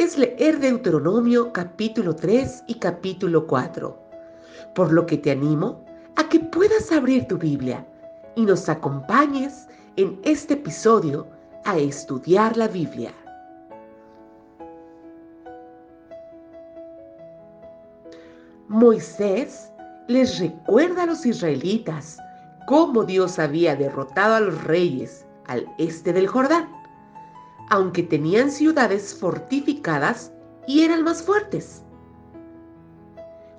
es leer Deuteronomio capítulo 3 y capítulo 4, por lo que te animo a que puedas abrir tu Biblia y nos acompañes en este episodio a estudiar la Biblia. Moisés les recuerda a los israelitas cómo Dios había derrotado a los reyes al este del Jordán aunque tenían ciudades fortificadas y eran más fuertes.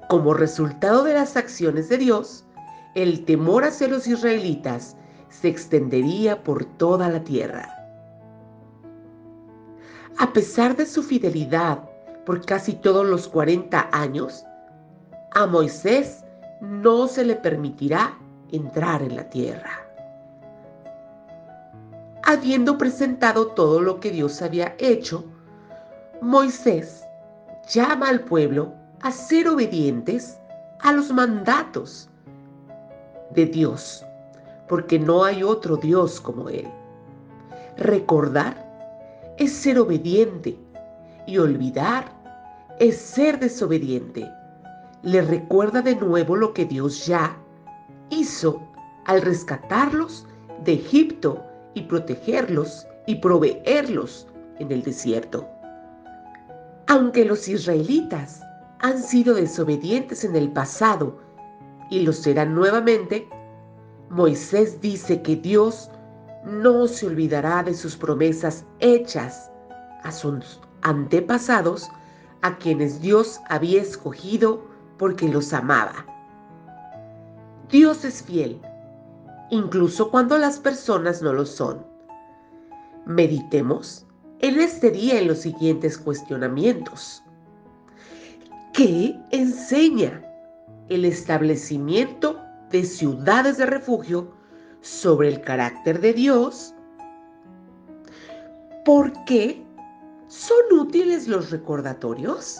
Como resultado de las acciones de Dios, el temor hacia los israelitas se extendería por toda la tierra. A pesar de su fidelidad por casi todos los 40 años, a Moisés no se le permitirá entrar en la tierra habiendo presentado todo lo que Dios había hecho, Moisés llama al pueblo a ser obedientes a los mandatos de Dios, porque no hay otro Dios como Él. Recordar es ser obediente y olvidar es ser desobediente. Le recuerda de nuevo lo que Dios ya hizo al rescatarlos de Egipto y protegerlos y proveerlos en el desierto. Aunque los israelitas han sido desobedientes en el pasado y lo serán nuevamente, Moisés dice que Dios no se olvidará de sus promesas hechas a sus antepasados, a quienes Dios había escogido porque los amaba. Dios es fiel incluso cuando las personas no lo son. Meditemos en este día en los siguientes cuestionamientos. ¿Qué enseña el establecimiento de ciudades de refugio sobre el carácter de Dios? ¿Por qué son útiles los recordatorios?